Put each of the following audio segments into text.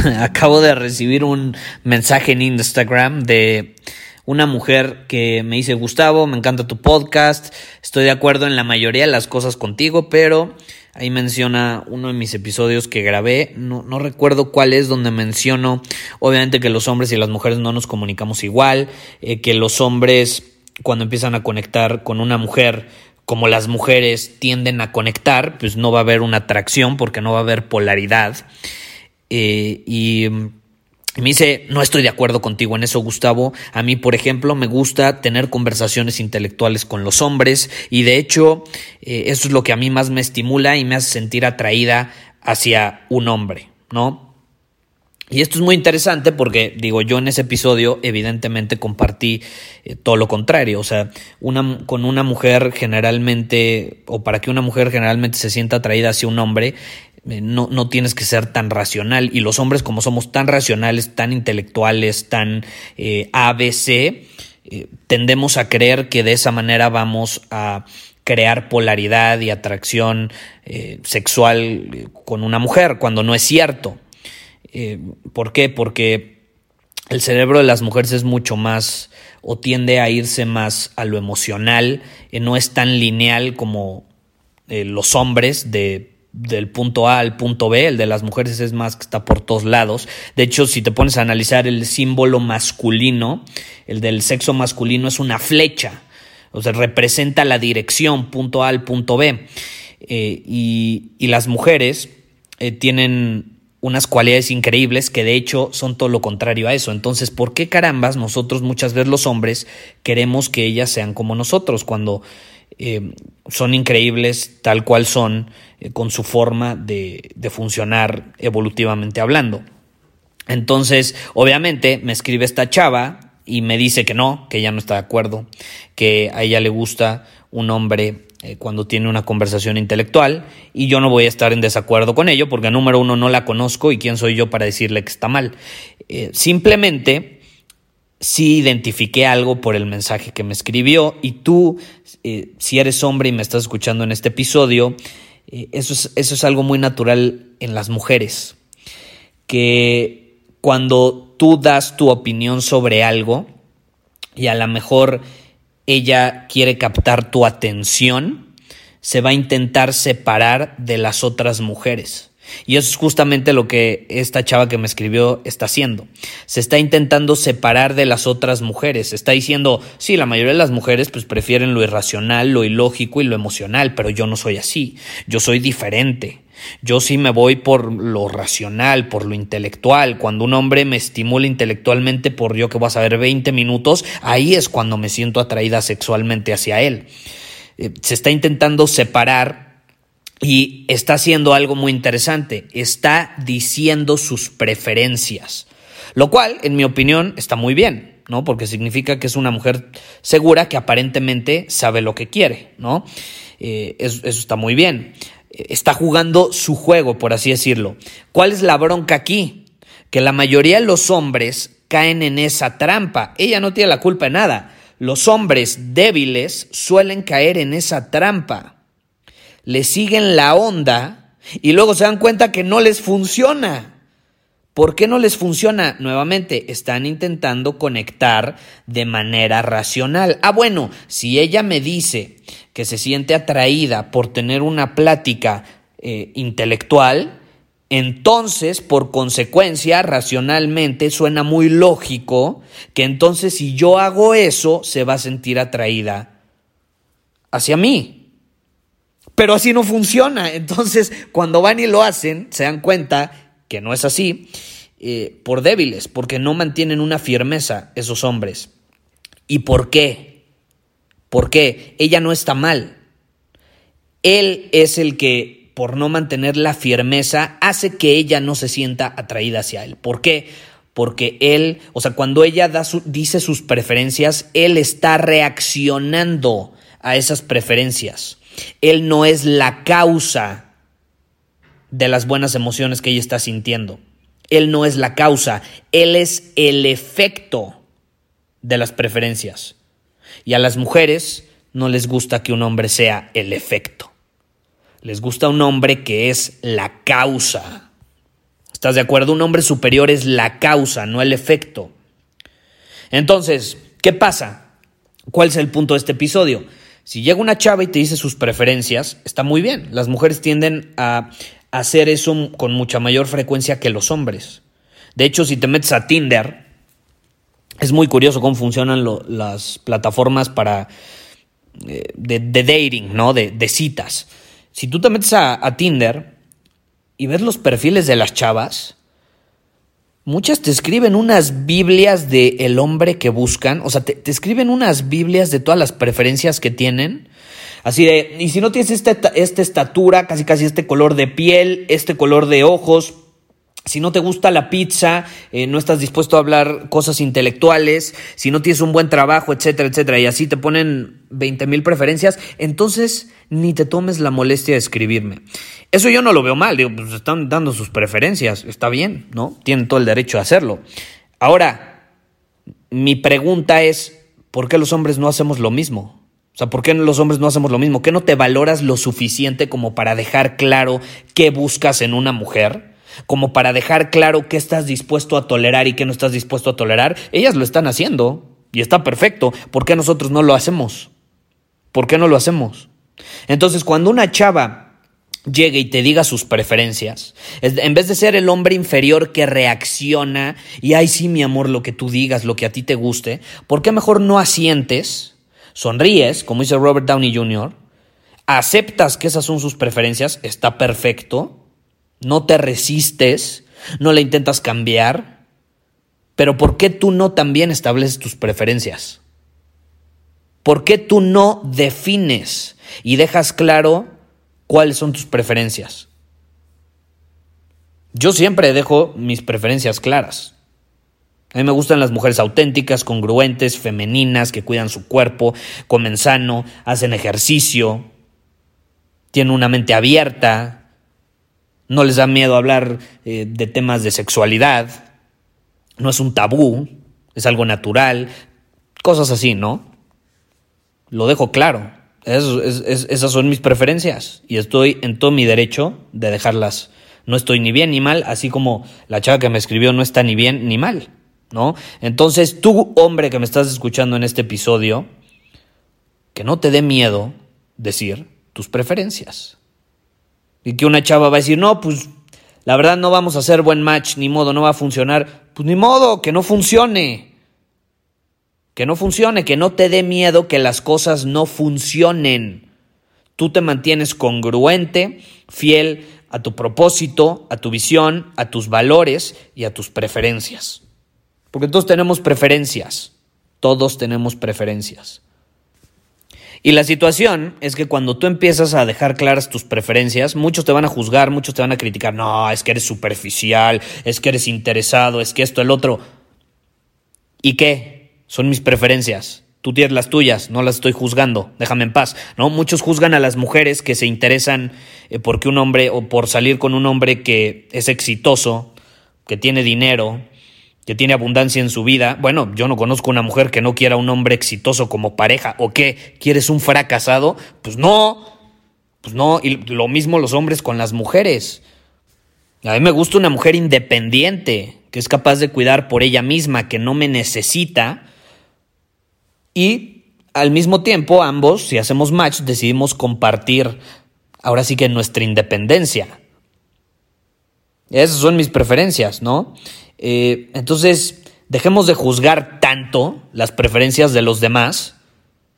Acabo de recibir un mensaje en Instagram de una mujer que me dice, Gustavo, me encanta tu podcast, estoy de acuerdo en la mayoría de las cosas contigo, pero ahí menciona uno de mis episodios que grabé, no, no, recuerdo cuál es, donde menciono, obviamente que los hombres y las mujeres no nos comunicamos igual, eh, que los hombres cuando empiezan a conectar con una mujer, como las mujeres tienden a conectar, pues no va a haber una atracción porque no va a haber polaridad. Eh, y me dice, no estoy de acuerdo contigo en eso, Gustavo. A mí, por ejemplo, me gusta tener conversaciones intelectuales con los hombres y de hecho eh, eso es lo que a mí más me estimula y me hace sentir atraída hacia un hombre, ¿no? Y esto es muy interesante porque, digo, yo en ese episodio evidentemente compartí eh, todo lo contrario. O sea, una, con una mujer generalmente, o para que una mujer generalmente se sienta atraída hacia un hombre, no, no, tienes que ser tan racional. Y los hombres, como somos tan racionales, tan intelectuales, tan eh, ABC, eh, tendemos a creer que de esa manera vamos a crear polaridad y atracción eh, sexual con una mujer, cuando no es cierto. ¿Por qué? Porque el cerebro de las mujeres es mucho más o tiende a irse más a lo emocional, no es tan lineal como los hombres de del punto A al punto B, el de las mujeres es más que está por todos lados. De hecho, si te pones a analizar el símbolo masculino, el del sexo masculino es una flecha, o sea, representa la dirección punto A al punto B. Eh, y, y, las mujeres eh, tienen unas cualidades increíbles que de hecho son todo lo contrario a eso. Entonces, ¿por qué carambas nosotros muchas veces los hombres queremos que ellas sean como nosotros cuando eh, son increíbles tal cual son eh, con su forma de, funcionar evolutivamente hablando. Entonces, obviamente, me escribe esta chava y me dice que no, que ella no está de acuerdo, que a ella le gusta un hombre eh, cuando tiene una conversación intelectual y yo no voy a estar en desacuerdo con ello porque número uno no la conozco y quién soy yo para decirle que está mal. simplemente sí identifiqué algo por el mensaje que me escribió y tú, eh, si eres hombre y me estás escuchando en este episodio, eh, eso, es, eso es algo muy natural en las mujeres, que cuando tú das tu opinión sobre algo y a lo mejor ella quiere captar tu atención, se va a intentar separar de las otras mujeres. Y eso es justamente lo que esta chava que me escribió está haciendo. Se está intentando separar de las otras mujeres. Está diciendo, sí, la mayoría de las mujeres pues prefieren lo irracional, lo ilógico y lo emocional, pero yo no soy así. Yo soy diferente. Yo sí me voy por lo racional, por lo intelectual. Cuando un hombre me estimula intelectualmente por yo que voy a saber 20 minutos, ahí es cuando me siento atraída sexualmente hacia él. Eh, se está intentando separar y está haciendo algo muy interesante, está diciendo sus preferencias, lo cual, en mi opinión, está muy bien, ¿no? Porque significa que es una mujer segura que aparentemente sabe lo que quiere, ¿no? Eh, eso, eso está muy bien. Está jugando su juego, por así decirlo. ¿Cuál es la bronca aquí? Que la mayoría de los hombres caen en esa trampa. Ella no tiene la culpa de nada. Los hombres débiles suelen caer en esa trampa le siguen la onda y luego se dan cuenta que no les funciona. ¿Por qué no les funciona? Nuevamente, están intentando conectar de manera racional. Ah, bueno, si ella me dice que se siente atraída por tener una plática eh, intelectual, entonces, por consecuencia, racionalmente suena muy lógico que entonces si yo hago eso, se va a sentir atraída hacia mí. Pero así no funciona. Entonces, cuando van y lo hacen, se dan cuenta que no es así eh, por débiles, porque no mantienen una firmeza esos hombres. ¿Y por qué? ¿Por qué? Ella no está mal. Él es el que por no mantener la firmeza, hace que ella no se sienta atraída hacia él. ¿Por qué? Porque él, o sea, cuando ella da dice sus preferencias, él está reaccionando a esas preferencias. Él no es la causa de las buenas emociones que ella está sintiendo. Él no es la causa, él es el efecto de las preferencias. Y a las mujeres no les gusta que un hombre sea el efecto. Les gusta un hombre que es la causa. ¿Estás de acuerdo? Un hombre superior es la causa, no el efecto. Entonces, ¿qué pasa? ¿Cuál es el punto de este episodio? Si llega una chava y te dice sus preferencias, está muy bien. Las mujeres tienden a hacer eso con mucha mayor frecuencia que los hombres. De hecho, si te metes a Tinder, es muy curioso cómo funcionan las plataformas para eh, de, dating, ¿no? de citas. Si tú te metes a, Tinder y ves los perfiles de las chavas, muchas te escriben unas Biblias de el hombre que buscan, o sea, te, escriben unas Biblias de todas las preferencias que tienen. Así de, y si no tienes esta, esta estatura, casi casi este color de piel, este color de ojos, si no te gusta la pizza, eh, no estás dispuesto a hablar cosas intelectuales, si no tienes un buen trabajo, etcétera, etcétera, y así te ponen 20 mil preferencias, entonces ni te tomes la molestia de escribirme. Eso yo no lo veo mal, digo, pues están dando sus preferencias, está bien, ¿no? Tienen todo el derecho a hacerlo. Ahora, mi pregunta es, ¿por qué los hombres no hacemos lo mismo? O sea, ¿por qué los hombres no hacemos lo mismo? ¿Qué no te valoras lo suficiente como para dejar claro qué buscas en una mujer? Como para dejar claro qué estás dispuesto a tolerar y qué no estás dispuesto a tolerar, ellas lo están haciendo y está perfecto. ¿Por qué nosotros no lo hacemos? ¿Por qué no lo hacemos? Entonces, cuando una chava llegue y te diga sus preferencias, en vez de ser el hombre inferior que reacciona y, ay, sí, mi amor, lo que tú digas, lo que a ti te guste, ¿por qué mejor no asientes, sonríes, como dice Robert Downey Jr., aceptas que esas son sus preferencias, está perfecto, no te resistes, no la intentas cambiar, pero ¿por qué tú no también estableces tus preferencias? ¿Por qué tú no defines y dejas claro cuáles son tus preferencias? Yo siempre dejo mis preferencias claras. A mí me gustan las mujeres auténticas, congruentes, femeninas, que cuidan su cuerpo, comen sano, hacen ejercicio, tienen una mente abierta, no les da miedo hablar eh, de temas de sexualidad, no es un tabú, es algo natural, cosas así, ¿no? Lo dejo claro, esas son mis preferencias y estoy en todo mi derecho de dejarlas. No estoy ni bien ni mal, así como la chava que me escribió no está ni bien ni mal, ¿no? Entonces, tú, hombre que me estás escuchando en este episodio, que no te dé miedo decir tus preferencias. Y que una chava va a decir, no, pues la verdad no vamos a hacer buen match, ni modo, no va a funcionar. Pues ni modo, que no funcione. Que no funcione, que no te dé miedo que las cosas no funcionen. Tú te mantienes congruente, fiel a tu propósito, a tu visión, a tus valores y a tus preferencias. Porque todos tenemos preferencias. Todos tenemos preferencias. Y la situación es que cuando tú empiezas a dejar claras tus preferencias, muchos te van a juzgar, muchos te van a criticar, no, es que eres superficial, es que eres interesado, es que esto, el otro. ¿Y qué? Son mis preferencias. Tú tienes las tuyas, no las estoy juzgando, déjame en paz. ¿no? Muchos juzgan a las mujeres que se interesan eh, porque un hombre o por salir con un hombre que es exitoso, que tiene dinero, que tiene abundancia en su vida. Bueno, yo no conozco una mujer que no quiera un hombre exitoso como pareja. ¿O qué? ¿Quieres un fracasado? Pues no. Pues no. Y lo mismo los hombres con las mujeres. A mí me gusta una mujer independiente, que es capaz de cuidar por ella misma, que no me necesita. Y al mismo tiempo, ambos, si hacemos match, decidimos compartir ahora sí que nuestra independencia. Esas son mis preferencias, ¿no? Eh, entonces, dejemos de juzgar tanto las preferencias de los demás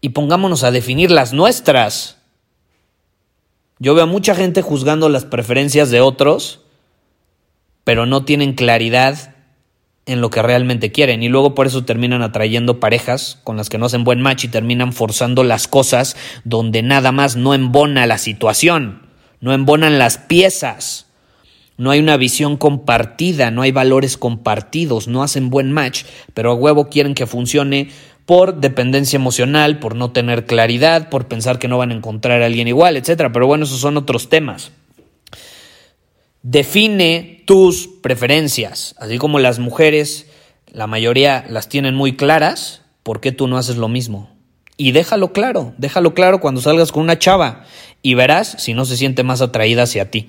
y pongámonos a definir las nuestras. Yo veo a mucha gente juzgando las preferencias de otros, pero no tienen claridad en lo que realmente quieren y luego por eso terminan atrayendo parejas con las que no hacen buen match y terminan forzando las cosas donde nada más no embona la situación, no embonan las piezas. No hay una visión compartida, no hay valores compartidos, no hacen buen match, pero a huevo quieren que funcione por dependencia emocional, por no tener claridad, por pensar que no van a encontrar a alguien igual, etc. Pero bueno, esos son otros temas. Define tus preferencias, así como las mujeres, la mayoría las tienen muy claras, ¿por qué tú no haces lo mismo? Y déjalo claro, déjalo claro cuando salgas con una chava y verás si no se siente más atraída hacia ti.